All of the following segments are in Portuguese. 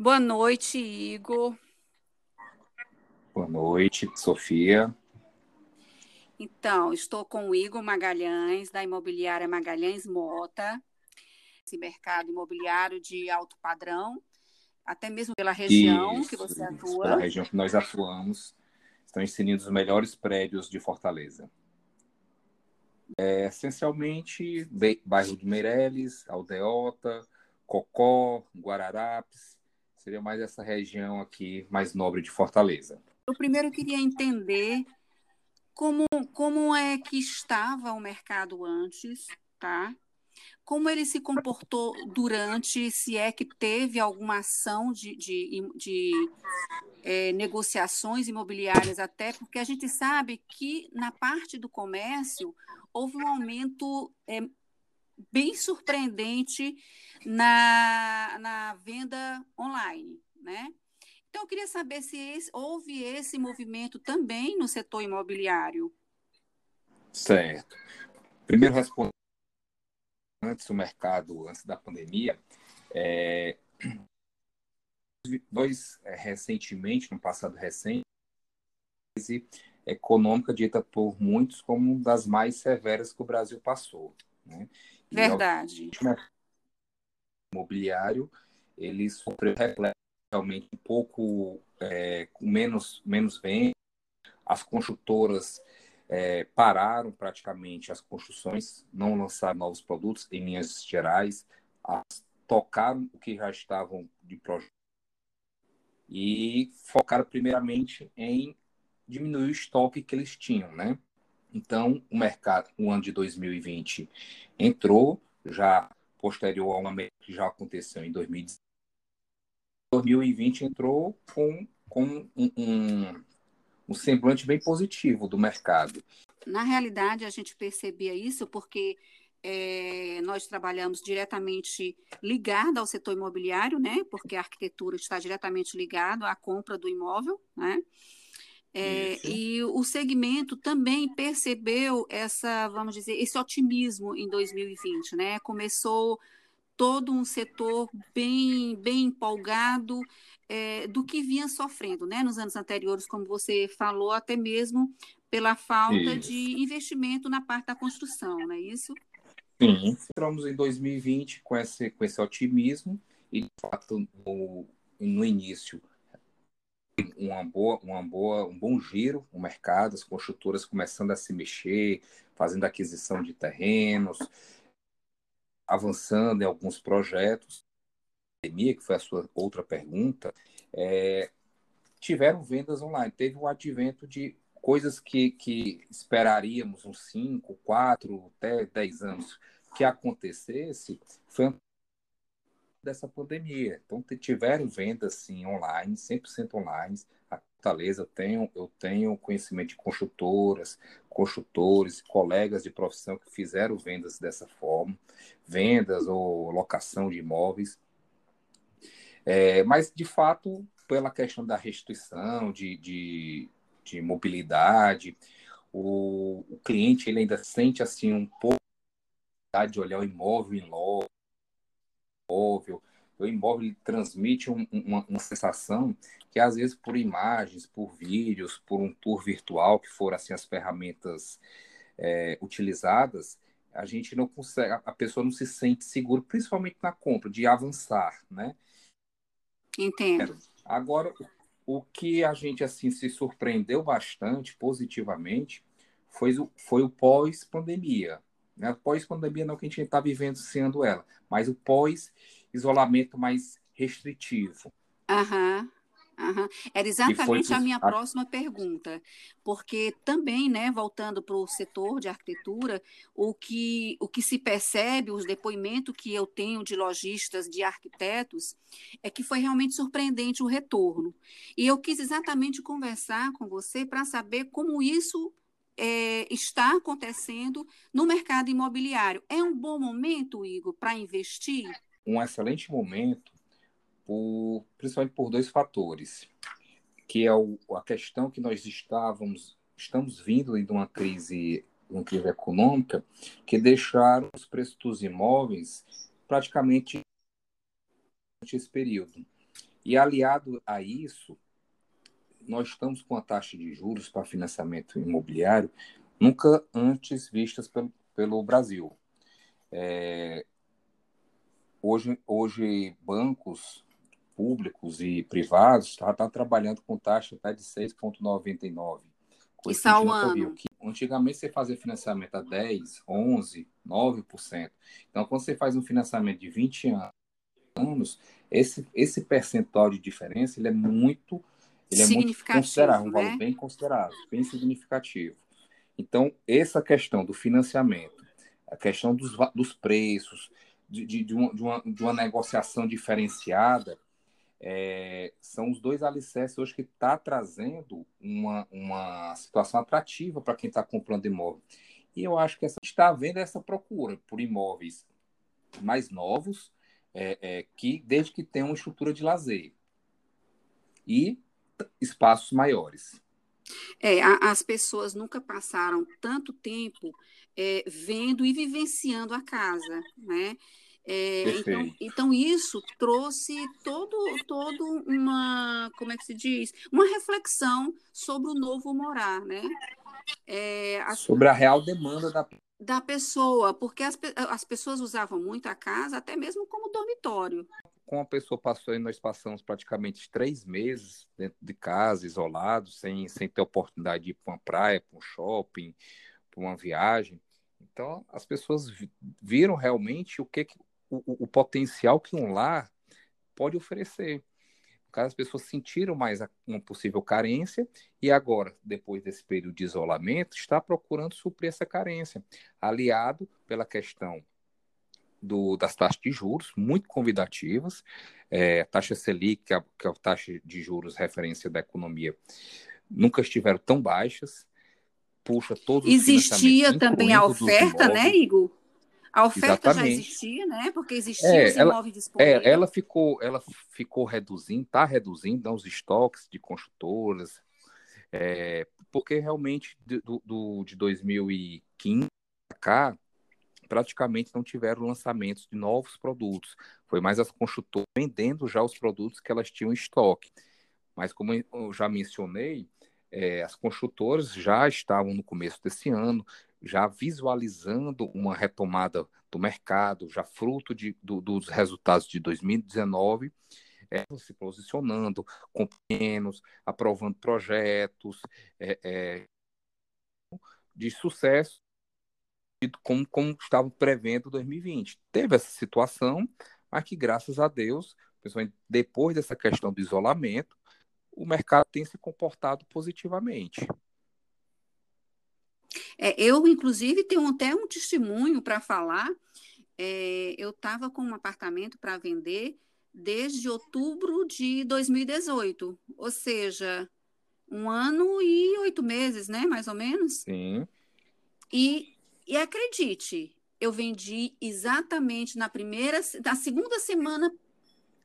Boa noite, Igor. Boa noite, Sofia. Então, estou com o Igor Magalhães, da imobiliária Magalhães Mota, esse mercado imobiliário de alto padrão, até mesmo pela região Isso, que você atua. Pela região que nós atuamos, estão inserindo os melhores prédios de Fortaleza. É, essencialmente, bairro de Meireles, Aldeota, Cocó, Guararapes, seria mais essa região aqui mais nobre de Fortaleza. Eu primeiro queria entender como, como é que estava o mercado antes, tá? Como ele se comportou durante, se é que teve alguma ação de, de, de é, negociações imobiliárias, até porque a gente sabe que na parte do comércio houve um aumento é, bem surpreendente na, na venda online, né? Então, eu queria saber se esse, houve esse movimento também no setor imobiliário. Certo. Primeiro, respondendo antes o mercado, antes da pandemia, é, é, recentemente, no passado recente, crise econômica dita por muitos como das mais severas que o Brasil passou. Né? Verdade. O imobiliário ele sofreu realmente um pouco é, menos menos bem. As construtoras é, pararam praticamente as construções, não lançaram novos produtos em linhas gerais, as, tocaram o que já estavam de projeto e focaram primeiramente em diminuir o estoque que eles tinham, né? Então, o mercado, o ano de 2020 entrou, já posterior a uma que já aconteceu em 2019. 2020 entrou com, com um, um, um semblante bem positivo do mercado. Na realidade, a gente percebia isso porque é, nós trabalhamos diretamente ligado ao setor imobiliário, né? Porque a arquitetura está diretamente ligado à compra do imóvel, né? É, e o segmento também percebeu essa, vamos dizer, esse otimismo em 2020, né? Começou todo um setor bem, bem empolgado é, do que vinha sofrendo, né? Nos anos anteriores, como você falou, até mesmo pela falta isso. de investimento na parte da construção, não é isso? Sim, entramos em 2020 com esse, com esse otimismo e, de fato, no, no início uma boa, uma boa, um bom giro no mercado, as construtoras começando a se mexer, fazendo aquisição de terrenos, avançando em alguns projetos. Pandemia, que foi a sua outra pergunta, é, tiveram vendas online. Teve o advento de coisas que, que esperaríamos uns 5, 4, até 10 anos que acontecesse, foi dessa pandemia. Então, tiveram vendas, sim, online, 100% online. A Fortaleza, eu tenho, eu tenho conhecimento de construtoras, construtores, colegas de profissão que fizeram vendas dessa forma, vendas ou locação de imóveis. É, mas, de fato, pela questão da restituição, de, de, de mobilidade, o, o cliente ele ainda sente assim um pouco de olhar o imóvel em loco, imóvel. O imóvel transmite um, uma, uma, sensação que, às vezes, por imagens, por vídeos, por um tour virtual, que foram assim, as ferramentas é, utilizadas, a gente não consegue, a pessoa não se sente segura, principalmente na compra, de avançar, né? Entendo. Agora, o que a gente assim se surpreendeu bastante positivamente foi, foi o pós-pandemia. Né? Pós-pandemia não que a gente está vivendo sendo ela, mas o pós-isolamento mais restritivo. Aham. Uhum. Era exatamente a minha próxima pergunta, porque também, né, voltando para o setor de arquitetura, o que, o que se percebe, os depoimentos que eu tenho de lojistas, de arquitetos, é que foi realmente surpreendente o retorno. E eu quis exatamente conversar com você para saber como isso é, está acontecendo no mercado imobiliário. É um bom momento, Igor, para investir? Um excelente momento, por, principalmente por dois fatores, que é o, a questão que nós estávamos, estamos vindo de uma crise, uma crise econômica, que deixaram os preços dos imóveis praticamente esse período. E aliado a isso, nós estamos com a taxa de juros para financiamento imobiliário nunca antes vistas pelo, pelo Brasil. É, hoje, hoje, bancos públicos e privados estão tá, tá trabalhando com taxa até de 6,99. Isso ao ano. Que, antigamente você fazia financiamento a 10, 11, 9%. Então, quando você faz um financiamento de 20 anos, esse, esse percentual de diferença ele é muito ele é muito considerável, um valor né? bem considerável, bem significativo. Então, essa questão do financiamento, a questão dos, dos preços, de, de, de, uma, de, uma, de uma negociação diferenciada, é, são os dois alicerces hoje que está trazendo uma, uma situação atrativa para quem está comprando imóvel. E eu acho que essa, está havendo essa procura por imóveis mais novos, é, é, que desde que tenham uma estrutura de lazer. E espaços maiores. É, a, as pessoas nunca passaram tanto tempo é, vendo e vivenciando a casa, né? É, então, então, isso trouxe todo, todo uma, como é que se diz? Uma reflexão sobre o novo morar, né? É, as, sobre a real demanda da da pessoa, porque as, as pessoas usavam muito a casa até mesmo como dormitório com a pessoa passou aí, nós passamos praticamente três meses dentro de casa, isolados, sem, sem ter oportunidade de ir para uma praia, para um shopping, para uma viagem. Então, as pessoas viram realmente o que, o, o potencial que um lar pode oferecer. As pessoas sentiram mais uma possível carência e agora, depois desse período de isolamento, está procurando suprir essa carência, aliado pela questão do, das taxas de juros, muito convidativas. É, a taxa Selic, que é, a, que é a taxa de juros referência da economia, nunca estiveram tão baixas. Puxa todos Existia também a oferta, né, Igor? A oferta Exatamente. já existia, né? Porque existia é, os imóveis disponíveis. É, ela ficou, ela ficou reduzindo, está reduzindo né, os estoques de construtoras, é, porque realmente do, do, de 2015 para cá, praticamente não tiveram lançamentos de novos produtos. Foi mais as construtoras vendendo já os produtos que elas tinham em estoque. Mas como eu já mencionei, é, as construtoras já estavam no começo desse ano, já visualizando uma retomada do mercado, já fruto de, do, dos resultados de 2019, é, se posicionando com pequenos, aprovando projetos é, é de sucesso como, como estavam prevendo 2020. Teve essa situação, mas que, graças a Deus, principalmente depois dessa questão do isolamento, o mercado tem se comportado positivamente. É, eu, inclusive, tenho até um testemunho para falar. É, eu estava com um apartamento para vender desde outubro de 2018, ou seja, um ano e oito meses, né, mais ou menos. Sim. E e acredite, eu vendi exatamente na primeira, na segunda semana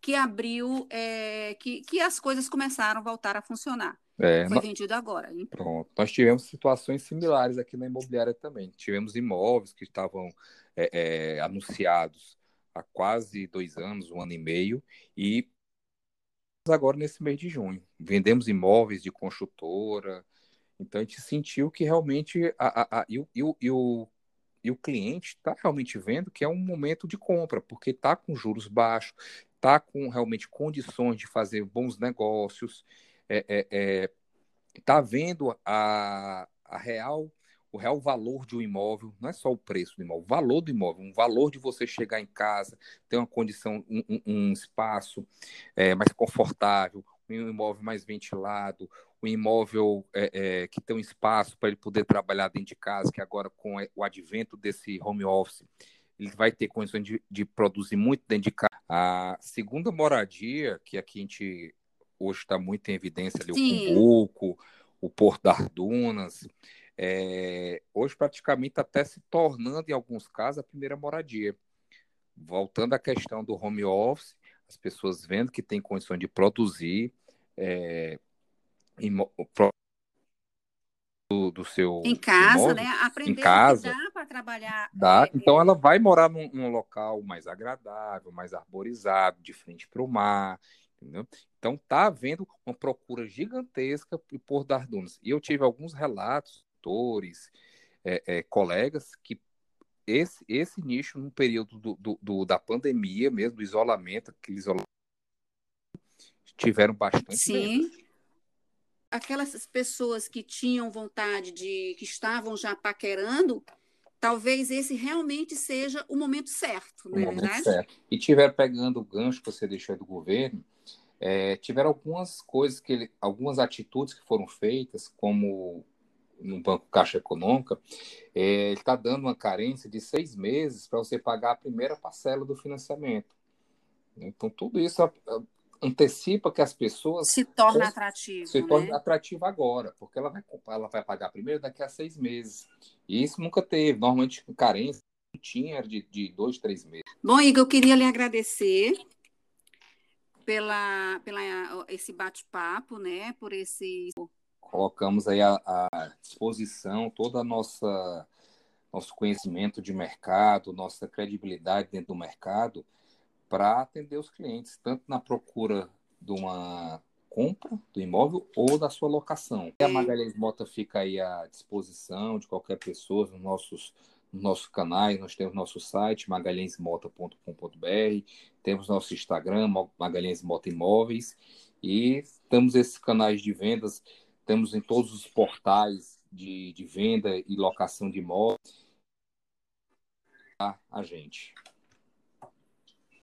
que abriu, é, que, que as coisas começaram a voltar a funcionar. É, Foi vendido agora. Hein? Pronto. Nós tivemos situações similares aqui na imobiliária também. Tivemos imóveis que estavam é, é, anunciados há quase dois anos, um ano e meio, e agora nesse mês de junho. Vendemos imóveis de construtora, então a gente sentiu que realmente a, a, a e, o, e, o, e, o, cliente está realmente vendo que é um momento de compra, porque está com juros baixos, está com realmente condições de fazer bons negócios, está é, é, é, tá vendo a, a real o real valor de um imóvel, não é só o preço do imóvel, o valor do imóvel, um valor de você chegar em casa, ter uma condição, um, um, um espaço é, mais confortável, um imóvel mais ventilado, um imóvel é, é, que tem um espaço para ele poder trabalhar dentro de casa, que agora com o advento desse home office, ele vai ter condições de, de produzir muito dentro de casa. A segunda moradia, que aqui a gente hoje está muito em evidência ali, Sim. o Cumbuco, o Porto das Dunas, é, hoje praticamente até se tornando, em alguns casos, a primeira moradia. Voltando à questão do home office, as pessoas vendo que tem condições de produzir é, do, do, seu em casa, imóvel, né? Aprender em casa, dá para trabalhar. Dá. É, então é... ela vai morar num, num, local mais agradável, mais arborizado, de frente para o mar. Entendeu? Então está havendo uma procura gigantesca por dar dunas. E eu tive alguns relatos, autores, é, é, colegas, que esse, esse nicho, no período do, do, do, da pandemia mesmo, do isolamento, aquele isolamento, tiveram bastante Sim. Vendas. Aquelas pessoas que tinham vontade de, que estavam já paquerando, talvez esse realmente seja o momento certo, não é verdade? Certo. E tiveram pegando o gancho que você deixou do governo, é, tiveram algumas coisas que ele, algumas atitudes que foram feitas, como no Banco Caixa Econômica, é, ele está dando uma carência de seis meses para você pagar a primeira parcela do financiamento. Então, tudo isso antecipa que as pessoas se torna atrativo, se né? torna atrativa agora, porque ela vai ela vai pagar primeiro daqui a seis meses. E isso nunca teve. Normalmente carência tinha de, de dois, três meses. Bom, Igor, eu queria lhe agradecer pela, pela esse bate-papo, né? Por esse colocamos aí à, disposição toda a nossa nosso conhecimento de mercado, nossa credibilidade dentro do mercado para atender os clientes, tanto na procura de uma compra do imóvel ou da sua locação. A Magalhães Mota fica aí à disposição de qualquer pessoa nos nossos, nos nossos canais. Nós temos nosso site, magalhãesmota.com.br, temos nosso Instagram, Magalhães Mota Imóveis, e temos esses canais de vendas, temos em todos os portais de, de venda e locação de imóveis a gente.